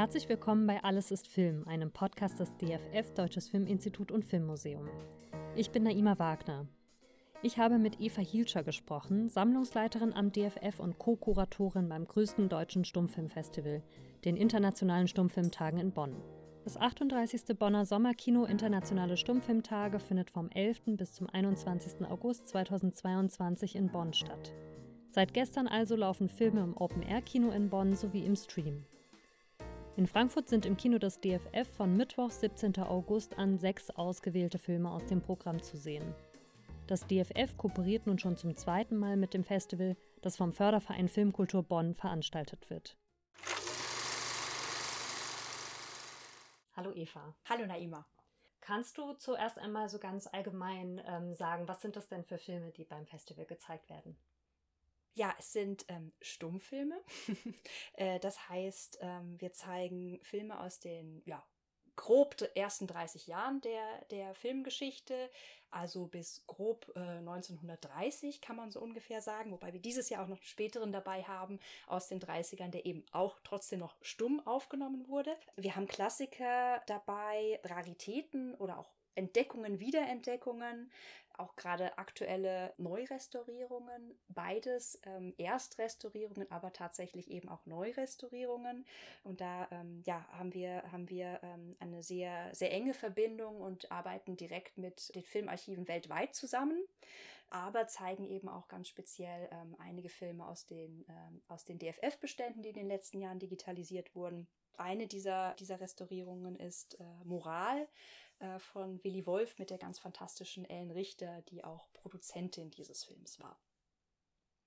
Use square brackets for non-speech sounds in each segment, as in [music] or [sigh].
Herzlich willkommen bei Alles ist Film, einem Podcast des DFF, Deutsches Filminstitut und Filmmuseum. Ich bin Naima Wagner. Ich habe mit Eva Hielscher gesprochen, Sammlungsleiterin am DFF und Co-Kuratorin beim größten deutschen Stummfilmfestival, den Internationalen Stummfilmtagen in Bonn. Das 38. Bonner Sommerkino Internationale Stummfilmtage findet vom 11. bis zum 21. August 2022 in Bonn statt. Seit gestern also laufen Filme im Open-Air-Kino in Bonn sowie im Stream. In Frankfurt sind im Kino des DFF von Mittwoch, 17. August an sechs ausgewählte Filme aus dem Programm zu sehen. Das DFF kooperiert nun schon zum zweiten Mal mit dem Festival, das vom Förderverein Filmkultur Bonn veranstaltet wird. Hallo Eva. Hallo Naima. Kannst du zuerst einmal so ganz allgemein ähm, sagen, was sind das denn für Filme, die beim Festival gezeigt werden? Ja, es sind ähm, Stummfilme. [laughs] äh, das heißt, ähm, wir zeigen Filme aus den ja, grob ersten 30 Jahren der, der Filmgeschichte, also bis grob äh, 1930 kann man so ungefähr sagen, wobei wir dieses Jahr auch noch einen späteren dabei haben aus den 30ern, der eben auch trotzdem noch stumm aufgenommen wurde. Wir haben Klassiker dabei, Raritäten oder auch Entdeckungen, Wiederentdeckungen, auch gerade aktuelle Neurestaurierungen, beides ähm, Erstrestaurierungen, aber tatsächlich eben auch Neurestaurierungen. Und da ähm, ja, haben wir, haben wir ähm, eine sehr, sehr enge Verbindung und arbeiten direkt mit den Filmarchiven weltweit zusammen, aber zeigen eben auch ganz speziell ähm, einige Filme aus den, ähm, aus den DFF-Beständen, die in den letzten Jahren digitalisiert wurden. Eine dieser, dieser Restaurierungen ist äh, Moral äh, von Willy Wolf mit der ganz fantastischen Ellen Richter, die auch Produzentin dieses Films war.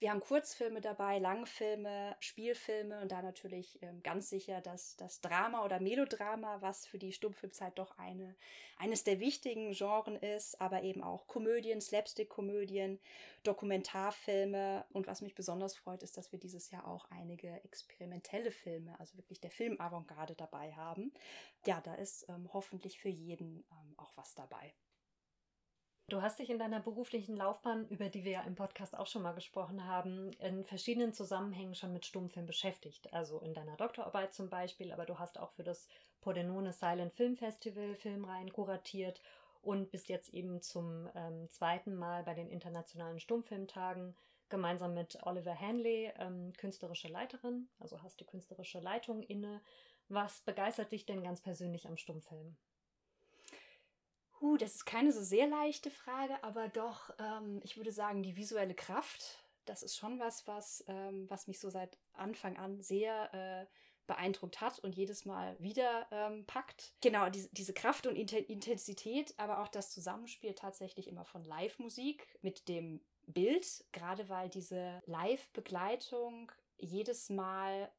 Wir haben Kurzfilme dabei, Langfilme, Spielfilme und da natürlich ähm, ganz sicher das, das Drama oder Melodrama, was für die Stummfilmzeit doch eine, eines der wichtigen Genren ist, aber eben auch Komödien, Slapstick-Komödien, Dokumentarfilme und was mich besonders freut, ist, dass wir dieses Jahr auch einige experimentelle Filme, also wirklich der Film-Avantgarde dabei haben. Ja, da ist ähm, hoffentlich für jeden ähm, auch was dabei. Du hast dich in deiner beruflichen Laufbahn, über die wir ja im Podcast auch schon mal gesprochen haben, in verschiedenen Zusammenhängen schon mit Stummfilm beschäftigt. Also in deiner Doktorarbeit zum Beispiel, aber du hast auch für das Pordenone Silent Film Festival Filmreihen kuratiert und bist jetzt eben zum ähm, zweiten Mal bei den internationalen Stummfilmtagen gemeinsam mit Oliver Hanley ähm, künstlerische Leiterin, also hast die künstlerische Leitung inne. Was begeistert dich denn ganz persönlich am Stummfilm? Uh, das ist keine so sehr leichte Frage, aber doch, ähm, ich würde sagen, die visuelle Kraft, das ist schon was, was, ähm, was mich so seit Anfang an sehr äh, beeindruckt hat und jedes Mal wieder ähm, packt. Genau, diese, diese Kraft und Intensität, aber auch das Zusammenspiel tatsächlich immer von Live-Musik mit dem Bild, gerade weil diese Live-Begleitung jedes Mal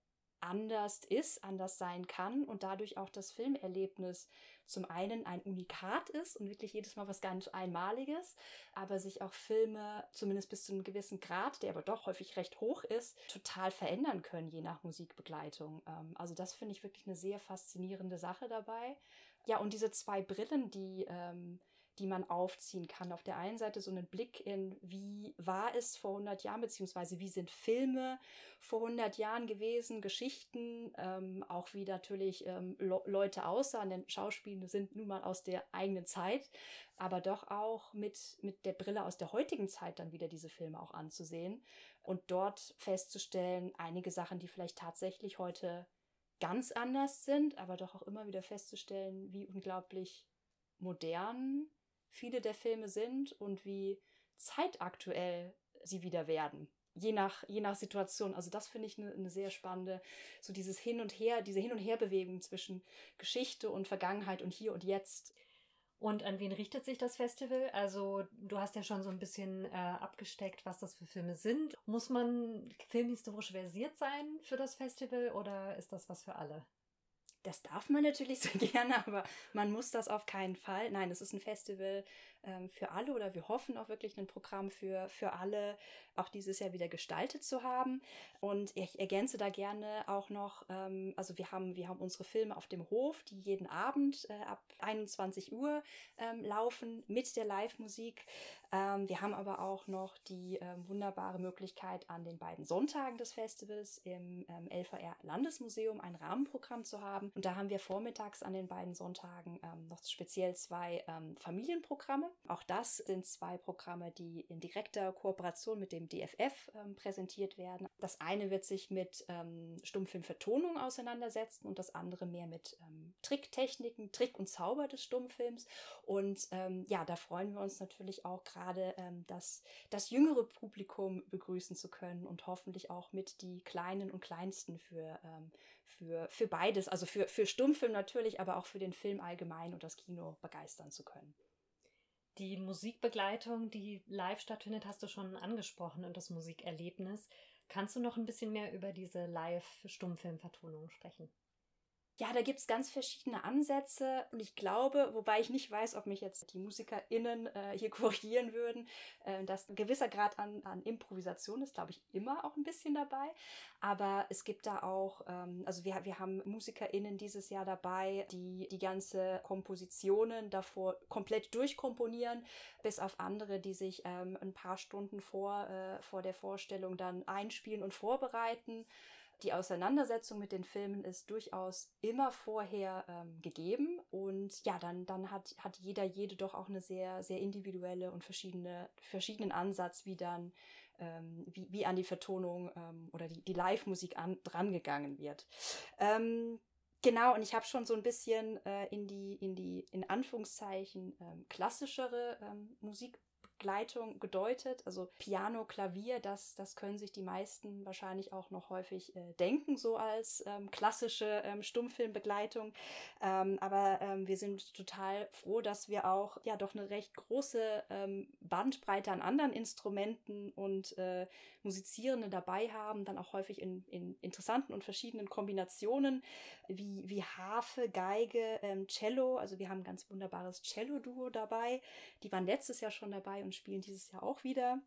anders ist, anders sein kann und dadurch auch das Filmerlebnis zum einen ein Unikat ist und wirklich jedes Mal was ganz Einmaliges, aber sich auch Filme, zumindest bis zu einem gewissen Grad, der aber doch häufig recht hoch ist, total verändern können, je nach Musikbegleitung. Ähm, also das finde ich wirklich eine sehr faszinierende Sache dabei. Ja, und diese zwei Brillen, die ähm, die man aufziehen kann. Auf der einen Seite so einen Blick in, wie war es vor 100 Jahren, beziehungsweise wie sind Filme vor 100 Jahren gewesen, Geschichten, ähm, auch wie natürlich ähm, Leute aussahen, denn Schauspiele sind nun mal aus der eigenen Zeit, aber doch auch mit, mit der Brille aus der heutigen Zeit dann wieder diese Filme auch anzusehen und dort festzustellen, einige Sachen, die vielleicht tatsächlich heute ganz anders sind, aber doch auch immer wieder festzustellen, wie unglaublich modern viele der Filme sind und wie zeitaktuell sie wieder werden. Je nach, je nach Situation. Also das finde ich eine ne sehr spannende, so dieses Hin und Her, diese Hin- und Herbewegung zwischen Geschichte und Vergangenheit und hier und jetzt. Und an wen richtet sich das Festival? Also du hast ja schon so ein bisschen äh, abgesteckt, was das für Filme sind. Muss man filmhistorisch versiert sein für das Festival oder ist das was für alle? Das darf man natürlich [laughs] sehr gerne, aber man muss das auf keinen Fall. Nein, es ist ein Festival ähm, für alle oder wir hoffen auch wirklich ein Programm für, für alle auch dieses Jahr wieder gestaltet zu haben. Und ich ergänze da gerne auch noch, ähm, also wir haben, wir haben unsere Filme auf dem Hof, die jeden Abend äh, ab 21 Uhr ähm, laufen mit der Live-Musik. Ähm, wir haben aber auch noch die ähm, wunderbare Möglichkeit, an den beiden Sonntagen des Festivals im ähm, LVR Landesmuseum ein Rahmenprogramm zu haben. Und da haben wir vormittags an den beiden Sonntagen noch speziell zwei Familienprogramme. Auch das sind zwei Programme, die in direkter Kooperation mit dem DFF präsentiert werden. Das eine wird sich mit Stummfilmvertonung auseinandersetzen und das andere mehr mit Tricktechniken, Trick und Zauber des Stummfilms. Und ja, da freuen wir uns natürlich auch gerade, das, das jüngere Publikum begrüßen zu können und hoffentlich auch mit die Kleinen und Kleinsten für, für, für beides, also für, für Stummfilm natürlich, aber auch für den Film allgemein und das Kino begeistern zu können. Die Musikbegleitung, die live stattfindet, hast du schon angesprochen und das Musikerlebnis. Kannst du noch ein bisschen mehr über diese Live-Stummfilmvertonung sprechen? Ja, da gibt es ganz verschiedene Ansätze und ich glaube, wobei ich nicht weiß, ob mich jetzt die MusikerInnen äh, hier [laughs] korrigieren würden, äh, dass ein gewisser Grad an, an Improvisation ist, glaube ich, immer auch ein bisschen dabei. Aber es gibt da auch, ähm, also wir, wir haben MusikerInnen dieses Jahr dabei, die die ganze Kompositionen davor komplett durchkomponieren, bis auf andere, die sich ähm, ein paar Stunden vor, äh, vor der Vorstellung dann einspielen und vorbereiten. Die Auseinandersetzung mit den Filmen ist durchaus immer vorher ähm, gegeben und ja, dann, dann hat, hat jeder, jede doch auch eine sehr, sehr individuelle und verschiedene, verschiedenen Ansatz, wie dann, ähm, wie, wie an die Vertonung ähm, oder die, die Live-Musik an, drangegangen wird. Ähm, Genau, und ich habe schon so ein bisschen äh, in die, in die, in Anführungszeichen, ähm, klassischere ähm, Musik Begleitung gedeutet. Also Piano, Klavier, das, das können sich die meisten wahrscheinlich auch noch häufig äh, denken, so als ähm, klassische ähm, Stummfilmbegleitung. Ähm, aber ähm, wir sind total froh, dass wir auch ja doch eine recht große ähm, Bandbreite an anderen Instrumenten und äh, Musizierenden dabei haben, dann auch häufig in, in interessanten und verschiedenen Kombinationen wie, wie Harfe, Geige, ähm, Cello. Also wir haben ein ganz wunderbares Cello-Duo dabei. Die waren letztes Jahr schon dabei und spielen dieses Jahr auch wieder.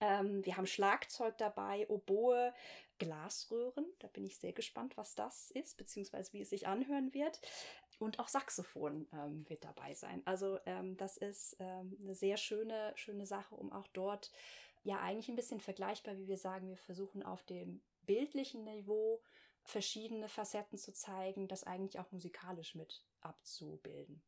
Ähm, wir haben Schlagzeug dabei, Oboe, Glasröhren. Da bin ich sehr gespannt, was das ist, beziehungsweise wie es sich anhören wird. Und auch Saxophon ähm, wird dabei sein. Also ähm, das ist ähm, eine sehr schöne, schöne Sache, um auch dort ja eigentlich ein bisschen vergleichbar, wie wir sagen, wir versuchen auf dem bildlichen Niveau verschiedene Facetten zu zeigen, das eigentlich auch musikalisch mit abzubilden.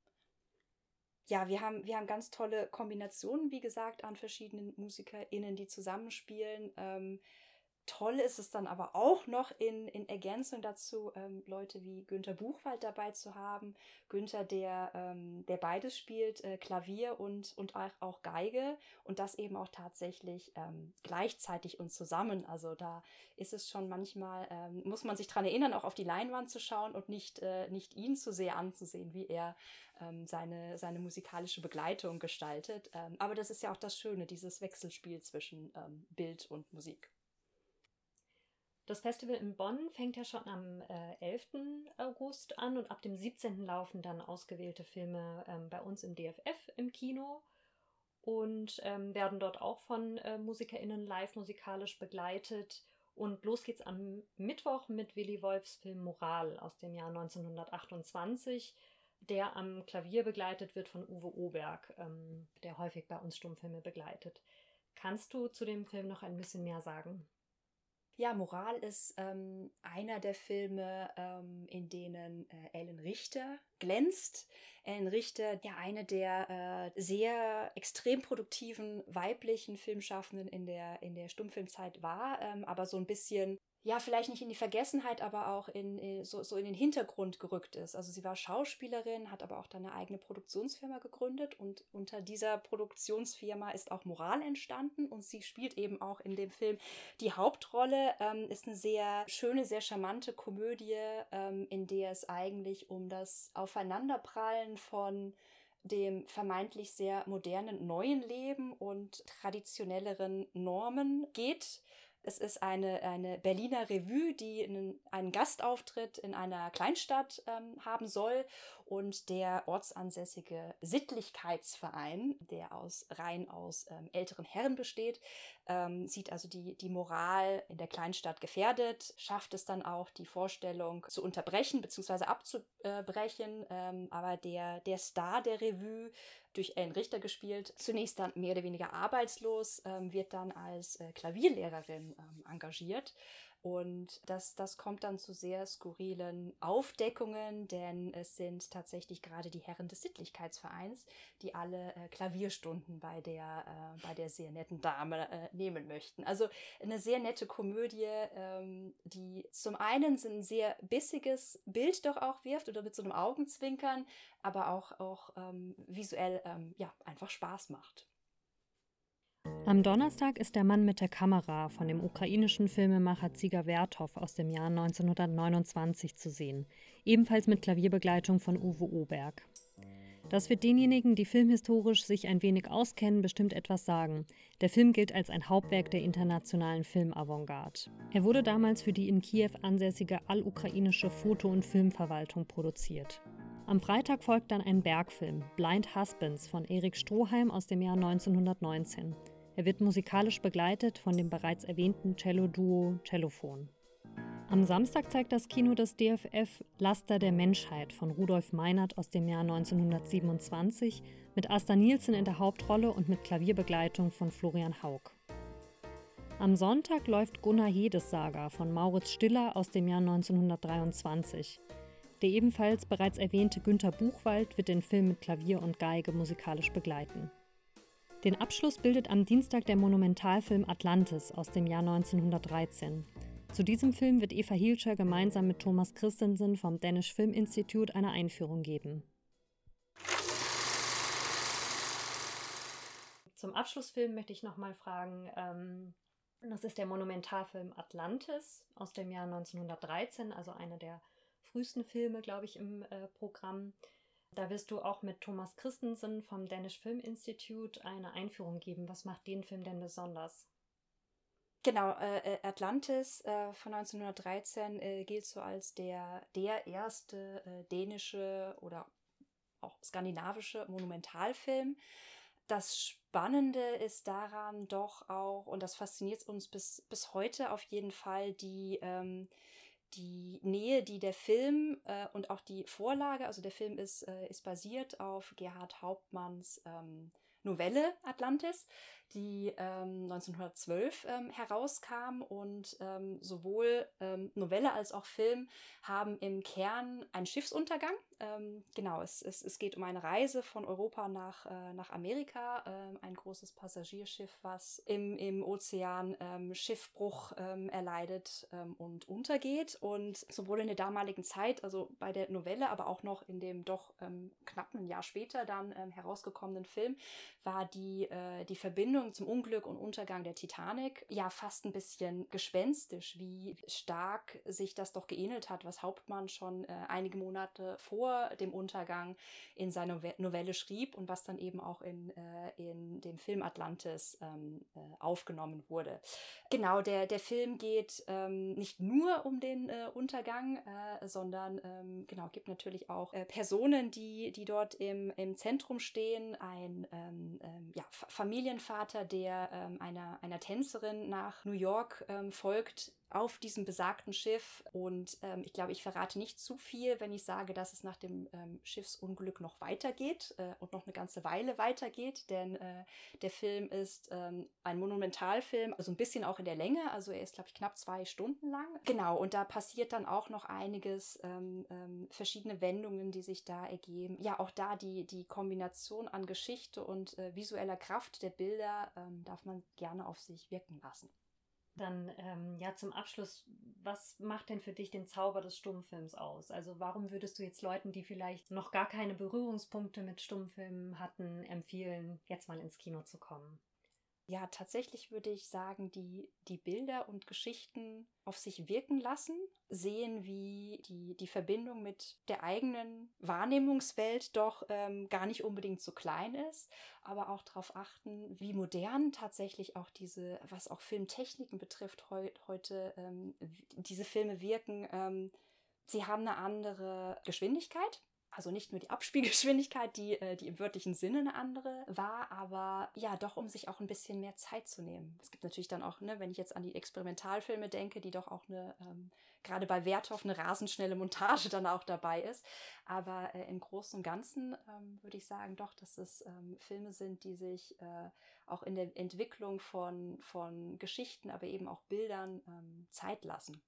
Ja, wir haben, wir haben ganz tolle Kombinationen, wie gesagt, an verschiedenen MusikerInnen, die zusammenspielen. Ähm, Toll ist es dann aber auch noch in, in Ergänzung dazu, ähm, Leute wie Günther Buchwald dabei zu haben. Günther, der, ähm, der beides spielt, äh, Klavier und, und auch Geige und das eben auch tatsächlich ähm, gleichzeitig und zusammen. Also da ist es schon manchmal, ähm, muss man sich daran erinnern, auch auf die Leinwand zu schauen und nicht, äh, nicht ihn zu sehr anzusehen, wie er ähm, seine, seine musikalische Begleitung gestaltet. Ähm, aber das ist ja auch das Schöne, dieses Wechselspiel zwischen Bild und Musik. Das Festival in Bonn fängt ja schon am äh, 11. August an und ab dem 17. laufen dann ausgewählte Filme ähm, bei uns im DFF im Kino und ähm, werden dort auch von äh, MusikerInnen live musikalisch begleitet. Und los geht's am Mittwoch mit Willy Wolfs Film Moral aus dem Jahr 1928, der am Klavier begleitet wird von Uwe Oberg, ähm, der häufig bei uns Stummfilme begleitet. Kannst du zu dem Film noch ein bisschen mehr sagen? Ja, Moral ist ähm, einer der Filme, ähm, in denen äh, Ellen Richter glänzt. Ellen Richter, ja, eine der äh, sehr extrem produktiven weiblichen Filmschaffenden in der, in der Stummfilmzeit war, ähm, aber so ein bisschen ja, vielleicht nicht in die Vergessenheit, aber auch in, in, so, so in den Hintergrund gerückt ist. Also sie war Schauspielerin, hat aber auch dann eine eigene Produktionsfirma gegründet und unter dieser Produktionsfirma ist auch Moral entstanden und sie spielt eben auch in dem Film die Hauptrolle. Ähm, ist eine sehr schöne, sehr charmante Komödie, ähm, in der es eigentlich um das Aufeinanderprallen von dem vermeintlich sehr modernen neuen Leben und traditionelleren Normen geht Es ist eine, eine Berliner Revue, die einen, einen Gastauftritt in einer Kleinstadt ähm, haben soll. Und der ortsansässige Sittlichkeitsverein, der aus rein aus ähm, älteren Herren besteht, ähm, sieht also die, die Moral in der Kleinstadt gefährdet, schafft es dann auch, die Vorstellung zu unterbrechen bzw. abzubrechen. Ähm, aber der, der Star der Revue durch Ellen Richter gespielt, zunächst dann mehr oder weniger arbeitslos, ähm, wird dann als äh, Klavierlehrerin ähm, engagiert und das, das kommt dann zu sehr skurrilen Aufdeckungen, denn es sind tatsächlich gerade die Herren des Sittlichkeitsvereins, die alle äh, Klavierstunden bei der, äh, bei der sehr netten Dame äh, nehmen möchten. Also eine sehr nette Komödie, ähm, die zum einen ein sehr bissiges Bild doch auch wirft oder mit so einem Augenzwinkern, aber auch, auch ähm, visuell ähm, ja, einfach Spaß macht. Am Donnerstag ist Der Mann mit der Kamera von dem ukrainischen Filmemacher Ziga Werthoff aus dem Jahr 1929 zu sehen, ebenfalls mit Klavierbegleitung von Uwe Oberg. Das wird denjenigen, die filmhistorisch sich ein wenig auskennen, bestimmt etwas sagen. Der Film gilt als ein Hauptwerk der internationalen Filmavantgarde. Er wurde damals für die in Kiew ansässige allukrainische Foto- und Filmverwaltung produziert. Am Freitag folgt dann ein Bergfilm, Blind Husbands von Erik Stroheim aus dem Jahr 1919. Er wird musikalisch begleitet von dem bereits erwähnten Cello-Duo Cellophon. Am Samstag zeigt das Kino des DFF Laster der Menschheit von Rudolf Meinert aus dem Jahr 1927 mit Asta Nielsen in der Hauptrolle und mit Klavierbegleitung von Florian Haug. Am Sonntag läuft Gunnar Hedes Saga von Mauritz Stiller aus dem Jahr 1923. Der ebenfalls bereits erwähnte Günter Buchwald wird den Film mit Klavier und Geige musikalisch begleiten. Den Abschluss bildet am Dienstag der Monumentalfilm Atlantis aus dem Jahr 1913. Zu diesem Film wird Eva Hielscher gemeinsam mit Thomas Christensen vom Danish Film Institute eine Einführung geben. Zum Abschlussfilm möchte ich nochmal fragen, ähm, das ist der Monumentalfilm Atlantis aus dem Jahr 1913, also einer der frühesten Filme, glaube ich, im äh, Programm. Da wirst du auch mit Thomas Christensen vom Danish Film Institute eine Einführung geben. Was macht den Film denn besonders? Genau, äh, äh Atlantis äh, von 1913 äh, gilt so als der, der erste äh, dänische oder auch skandinavische Monumentalfilm. Das Spannende ist daran doch auch, und das fasziniert uns bis, bis heute auf jeden Fall, die, ähm, die Nähe, die der Film äh, und auch die Vorlage, also der Film ist, äh, ist basiert auf Gerhard Hauptmanns ähm, Novelle Atlantis, die ähm, 1912 ähm, herauskam und ähm, sowohl ähm, Novelle als auch Film haben im Kern einen Schiffsuntergang. Ähm, genau, es, es, es geht um eine Reise von Europa nach, äh, nach Amerika, äh, ein großes Passagierschiff, was im, im Ozean ähm, Schiffbruch erleidet und untergeht. Und sowohl in der damaligen Zeit, also bei der Novelle, aber auch noch in dem doch knapp ein Jahr später dann herausgekommenen Film, war die, äh, die Verbindung zum Unglück und Untergang der Titanic ja fast ein bisschen gespenstisch, wie stark sich das doch geähnelt hat, was Hauptmann schon äh, einige Monate vor dem Untergang in seiner Novelle schrieb und was dann eben auch in, äh, in dem Film Atlantis ähm, äh, aufgenommen wurde. Genau, der, der Film geht ähm, nicht nur um den äh, Untergang, äh, sondern ähm, genau, gibt natürlich auch Personen, die, die dort im, im Zentrum stehen, ein ähm, ja, Familienvater, Vater, der ähm, einer, einer Tänzerin nach New York ähm, folgt, auf diesem besagten Schiff. Und ähm, ich glaube, ich verrate nicht zu viel, wenn ich sage, dass es nach dem ähm, Schiffsunglück noch weitergeht äh, und noch eine ganze Weile weitergeht, denn äh, der Film ist ähm, ein Monumentalfilm, also ein bisschen auch in der Länge, also er ist, glaube ich, knapp zwei Stunden lang. Genau, und da passiert dann auch noch einiges, ähm, ähm, verschiedene Wendungen, die sich da ergeben. Ja, auch da die, die Kombination an Geschichte und äh, visueller Kraft der Bilder ähm, darf man gerne auf sich wirken lassen. Dann ähm, ja zum Abschluss, was macht denn für dich den Zauber des Stummfilms aus? Also warum würdest du jetzt Leuten, die vielleicht noch gar keine Berührungspunkte mit Stummfilmen hatten, empfehlen, jetzt mal ins Kino zu kommen? Ja, tatsächlich würde ich sagen, die, die Bilder und Geschichten auf sich wirken lassen, sehen, wie die, die Verbindung mit der eigenen Wahrnehmungswelt doch ähm, gar nicht unbedingt so klein ist, aber auch darauf achten, wie modern tatsächlich auch diese, was auch Filmtechniken betrifft, heu, heute ähm, diese Filme wirken. Ähm, sie haben eine andere Geschwindigkeit also nicht nur die Abspielgeschwindigkeit, die, äh, die im wörtlichen Sinne eine andere war, aber ja, doch, um sich auch ein bisschen mehr Zeit zu nehmen. Es gibt natürlich dann auch, ne, wenn ich jetzt an die Experimentalfilme denke, die doch auch eine, ähm, gerade bei Werthoff eine rasenschnelle Montage dann auch dabei ist. Aber äh, im Großen und Ganzen ähm, würde ich sagen doch, dass es ähm, Filme sind, die sich äh, auch in der Entwicklung von, von Geschichten, aber eben auch Bildern ähm, Zeit lassen.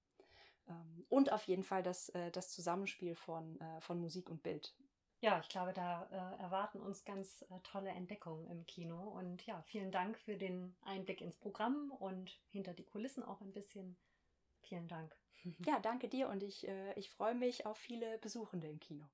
Ähm, und auf jeden Fall das, äh, das Zusammenspiel von, äh, von Musik und Bild. Ja, ich glaube, da äh, erwarten uns ganz äh, tolle Entdeckungen im Kino. Und ja, vielen Dank für den Einblick ins Programm und hinter die Kulissen auch ein bisschen. Vielen Dank. [laughs] Ja, danke dir und ich, äh, ich freue mich auf viele Besuchende im Kino.